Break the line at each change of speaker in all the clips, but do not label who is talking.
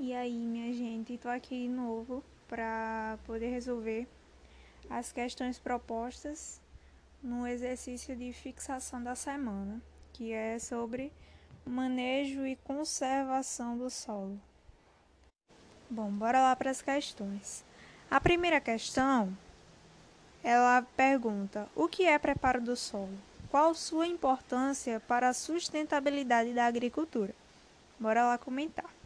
E aí, minha gente, estou aqui de novo para poder resolver as questões propostas no exercício de fixação da semana, que é sobre manejo e conservação do solo. Bom, bora lá para as questões. A primeira questão, ela pergunta: o que é preparo do solo? Qual sua importância para a sustentabilidade da agricultura? Bora lá comentar.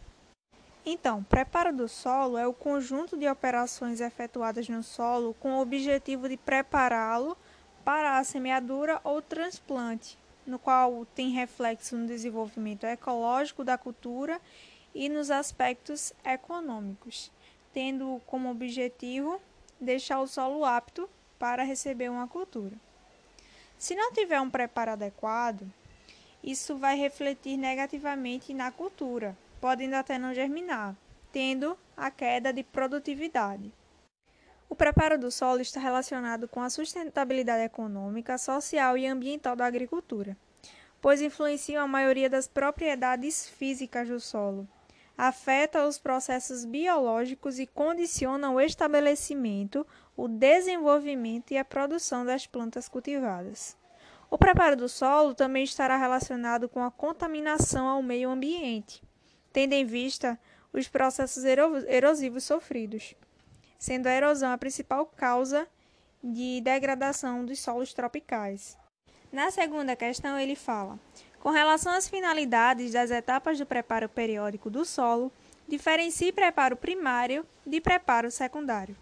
Então, preparo do solo é o conjunto de operações efetuadas no solo com o objetivo de prepará-lo para a semeadura ou transplante, no qual tem reflexo no desenvolvimento ecológico da cultura e nos aspectos econômicos, tendo como objetivo deixar o solo apto para receber uma cultura. Se não tiver um preparo adequado, isso vai refletir negativamente na cultura, podendo até não germinar, tendo a queda de produtividade. O preparo do solo está relacionado com a sustentabilidade econômica, social e ambiental da agricultura, pois influenciam a maioria das propriedades físicas do solo, afeta os processos biológicos e condiciona o estabelecimento, o desenvolvimento e a produção das plantas cultivadas. O preparo do solo também estará relacionado com a contaminação ao meio ambiente, tendo em vista os processos erosivos sofridos, sendo a erosão a principal causa de degradação dos solos tropicais. Na segunda questão, ele fala: com relação às finalidades das etapas do preparo periódico do solo, diferencie preparo primário de preparo secundário.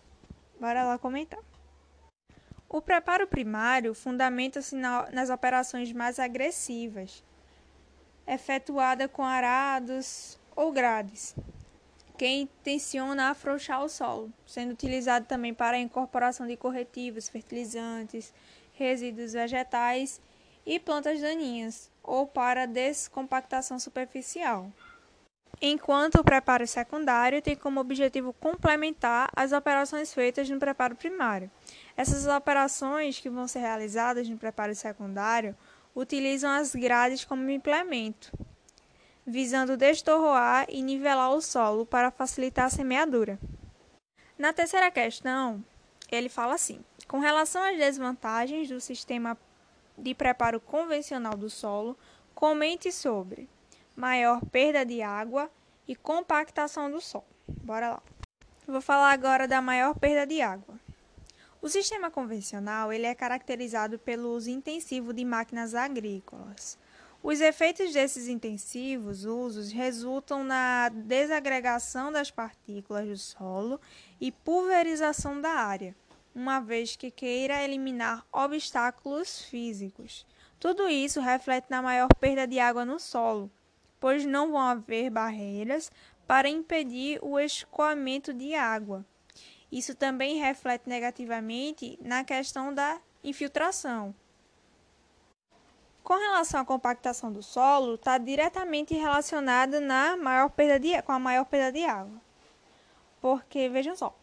Bora lá comentar. O preparo primário fundamenta-se nas operações mais agressivas, efetuada com arados, ou grades, que intenciona afrouxar o solo, sendo utilizado também para a incorporação de corretivos, fertilizantes, resíduos vegetais e plantas daninhas, ou para descompactação superficial. Enquanto o preparo secundário tem como objetivo complementar as operações feitas no preparo primário. Essas operações que vão ser realizadas no preparo secundário utilizam as grades como implemento, visando destorroar e nivelar o solo para facilitar a semeadura. Na terceira questão, ele fala assim: com relação às desvantagens do sistema de preparo convencional do solo, comente sobre maior perda de água e compactação do solo. Bora lá. Vou falar agora da maior perda de água. O sistema convencional ele é caracterizado pelo uso intensivo de máquinas agrícolas, os efeitos desses intensivos usos resultam na desagregação das partículas do solo e pulverização da área, uma vez que queira eliminar obstáculos físicos. Tudo isso reflete na maior perda de água no solo, pois não vão haver barreiras para impedir o escoamento de água. Isso também reflete negativamente na questão da infiltração, com relação à compactação do solo, está diretamente relacionada na maior perda de, com a maior perda de água. Porque, vejam só,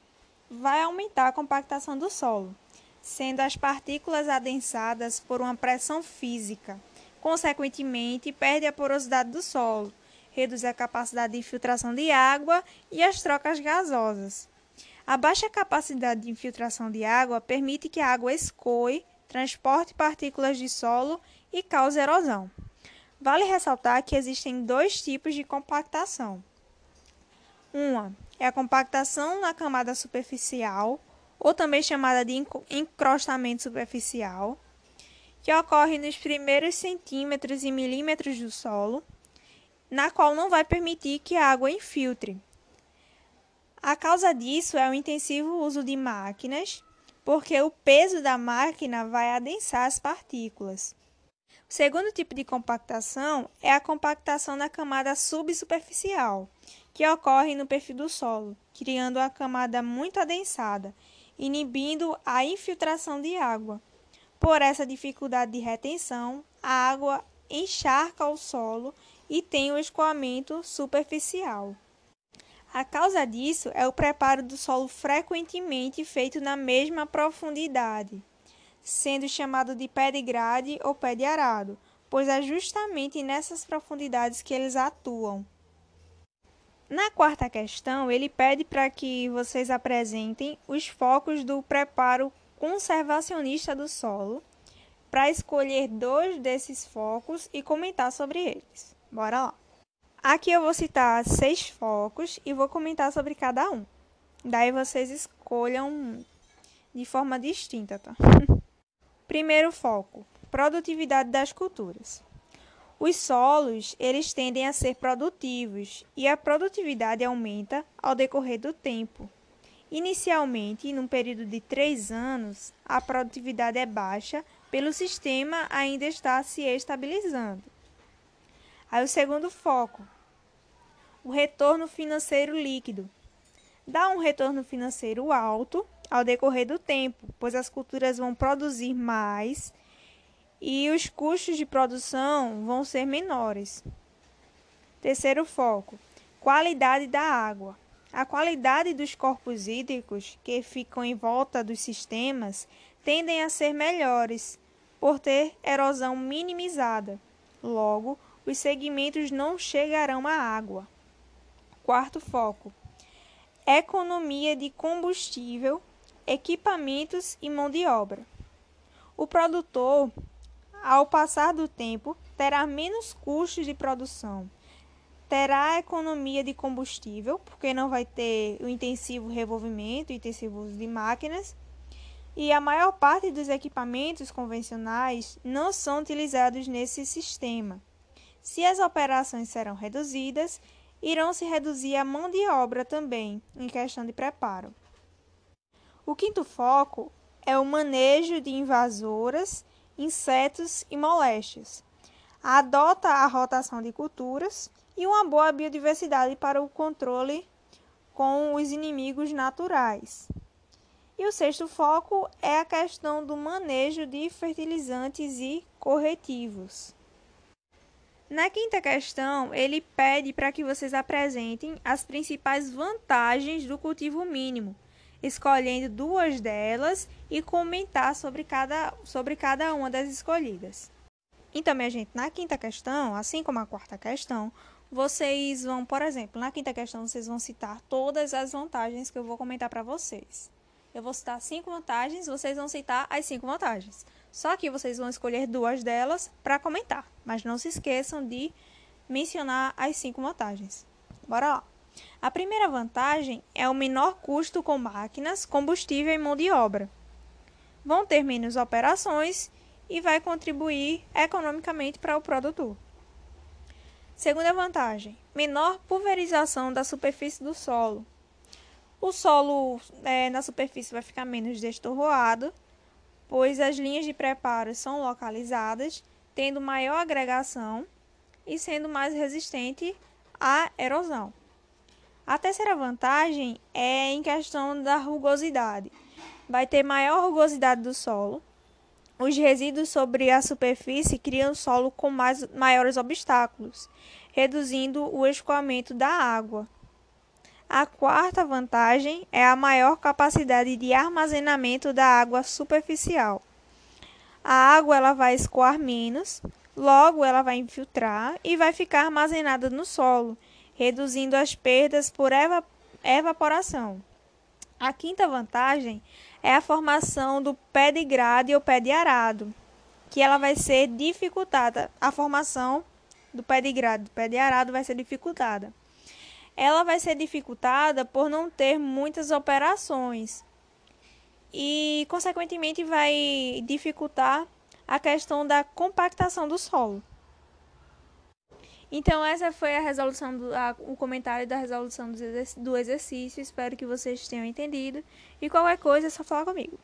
vai aumentar a compactação do solo, sendo as partículas adensadas por uma pressão física. Consequentemente, perde a porosidade do solo, reduz a capacidade de infiltração de água e as trocas gasosas. A baixa capacidade de infiltração de água permite que a água escoe, transporte partículas de solo e causa erosão. Vale ressaltar que existem dois tipos de compactação. Uma é a compactação na camada superficial, ou também chamada de encrostamento superficial, que ocorre nos primeiros centímetros e milímetros do solo, na qual não vai permitir que a água infiltre. A causa disso é o intensivo uso de máquinas, porque o peso da máquina vai adensar as partículas. O segundo tipo de compactação é a compactação na camada subsuperficial, que ocorre no perfil do solo, criando uma camada muito adensada, inibindo a infiltração de água. Por essa dificuldade de retenção, a água encharca o solo e tem o escoamento superficial. A causa disso é o preparo do solo frequentemente feito na mesma profundidade sendo chamado de pé de grade ou pé de arado, pois é justamente nessas profundidades que eles atuam. Na quarta questão, ele pede para que vocês apresentem os focos do preparo conservacionista do solo, para escolher dois desses focos e comentar sobre eles. Bora lá! Aqui eu vou citar seis focos e vou comentar sobre cada um. Daí vocês escolham de forma distinta, tá? Primeiro foco: produtividade das culturas. Os solos, eles tendem a ser produtivos e a produtividade aumenta ao decorrer do tempo. Inicialmente, num período de três anos, a produtividade é baixa pelo sistema ainda está se estabilizando. Aí o segundo foco, o retorno financeiro líquido. Dá um retorno financeiro alto ao decorrer do tempo, pois as culturas vão produzir mais e os custos de produção vão ser menores. Terceiro foco: qualidade da água. A qualidade dos corpos hídricos que ficam em volta dos sistemas tendem a ser melhores por ter erosão minimizada. Logo, os segmentos não chegarão à água. Quarto foco: economia de combustível, equipamentos e mão de obra. O produtor ao passar do tempo, terá menos custos de produção, terá economia de combustível, porque não vai ter o intensivo revolvimento, o intensivo uso de máquinas, e a maior parte dos equipamentos convencionais não são utilizados nesse sistema. Se as operações serão reduzidas, irão se reduzir a mão de obra também, em questão de preparo. O quinto foco é o manejo de invasoras insetos e moléstias. Adota a rotação de culturas e uma boa biodiversidade para o controle com os inimigos naturais. E o sexto foco é a questão do manejo de fertilizantes e corretivos. Na quinta questão, ele pede para que vocês apresentem as principais vantagens do cultivo mínimo escolhendo duas delas e comentar sobre cada, sobre cada uma das escolhidas. Então, minha gente, na quinta questão, assim como a quarta questão, vocês vão, por exemplo, na quinta questão, vocês vão citar todas as vantagens que eu vou comentar para vocês. Eu vou citar cinco vantagens, vocês vão citar as cinco vantagens. Só que vocês vão escolher duas delas para comentar, mas não se esqueçam de mencionar as cinco vantagens. Bora lá! A primeira vantagem é o menor custo com máquinas, combustível e mão de obra. Vão ter menos operações e vai contribuir economicamente para o produtor. Segunda vantagem: menor pulverização da superfície do solo. O solo é, na superfície vai ficar menos destorroado, pois as linhas de preparo são localizadas, tendo maior agregação e sendo mais resistente à erosão. A terceira vantagem é em questão da rugosidade. Vai ter maior rugosidade do solo. Os resíduos sobre a superfície criam solo com mais, maiores obstáculos, reduzindo o escoamento da água. A quarta vantagem é a maior capacidade de armazenamento da água superficial. A água ela vai escoar menos, logo ela vai infiltrar e vai ficar armazenada no solo, reduzindo as perdas por eva evaporação. A quinta vantagem é a formação do pé de grade ou pé de arado, que ela vai ser dificultada. A formação do pé de grade, do pé de arado vai ser dificultada. Ela vai ser dificultada por não ter muitas operações e, consequentemente, vai dificultar a questão da compactação do solo. Então, essa foi a resolução, do, a, o comentário da resolução do, exercício. Espero que vocês tenham entendido. E qualquer coisa é só falar comigo.